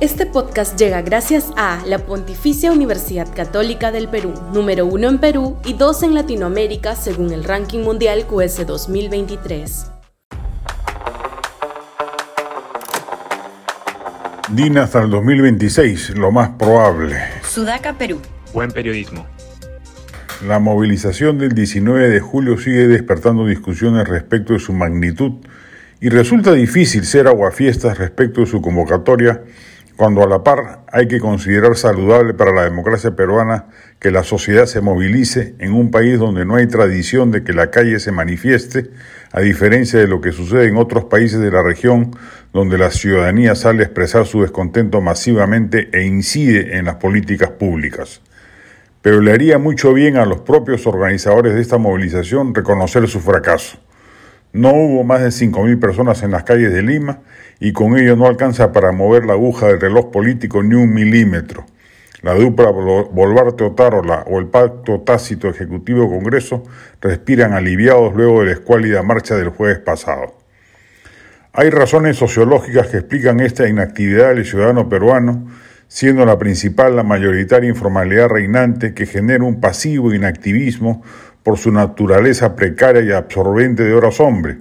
Este podcast llega gracias a la Pontificia Universidad Católica del Perú, número uno en Perú y dos en Latinoamérica según el ranking mundial QS 2023. DINA hasta el 2026, lo más probable. Sudaca, Perú. Buen periodismo. La movilización del 19 de julio sigue despertando discusiones respecto de su magnitud y resulta difícil ser aguafiestas respecto de su convocatoria cuando a la par hay que considerar saludable para la democracia peruana que la sociedad se movilice en un país donde no hay tradición de que la calle se manifieste, a diferencia de lo que sucede en otros países de la región donde la ciudadanía sale a expresar su descontento masivamente e incide en las políticas públicas. Pero le haría mucho bien a los propios organizadores de esta movilización reconocer su fracaso. No hubo más de 5.000 personas en las calles de Lima y con ello no alcanza para mover la aguja del reloj político ni un milímetro. La dupla Volvarte Otárola o el Pacto Tácito Ejecutivo Congreso respiran aliviados luego de la escuálida marcha del jueves pasado. Hay razones sociológicas que explican esta inactividad del ciudadano peruano, siendo la principal la mayoritaria informalidad reinante que genera un pasivo inactivismo por su naturaleza precaria y absorbente de horas hombre.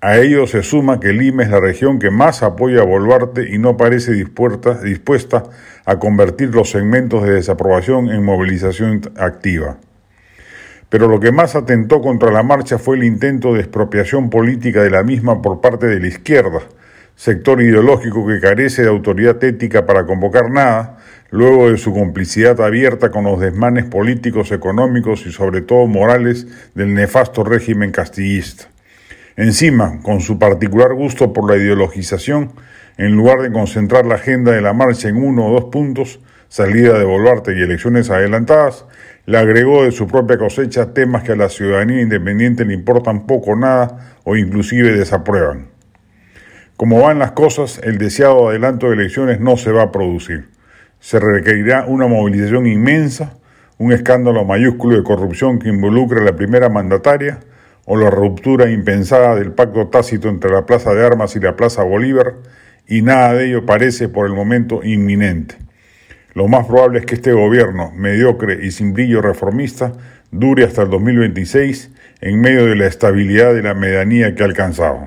A ello se suma que Lima es la región que más apoya a Boluarte y no parece dispuesta, dispuesta a convertir los segmentos de desaprobación en movilización activa. Pero lo que más atentó contra la marcha fue el intento de expropiación política de la misma por parte de la izquierda, sector ideológico que carece de autoridad ética para convocar nada, luego de su complicidad abierta con los desmanes políticos, económicos y sobre todo morales del nefasto régimen castillista. Encima, con su particular gusto por la ideologización, en lugar de concentrar la agenda de la marcha en uno o dos puntos, salida de Boluarte y elecciones adelantadas, le agregó de su propia cosecha temas que a la ciudadanía independiente le importan poco o nada o inclusive desaprueban. Como van las cosas, el deseado adelanto de elecciones no se va a producir se requerirá una movilización inmensa, un escándalo mayúsculo de corrupción que involucre a la primera mandataria o la ruptura impensada del pacto tácito entre la Plaza de Armas y la Plaza Bolívar, y nada de ello parece por el momento inminente. Lo más probable es que este gobierno, mediocre y sin brillo reformista, dure hasta el 2026 en medio de la estabilidad de la medianía que ha alcanzado.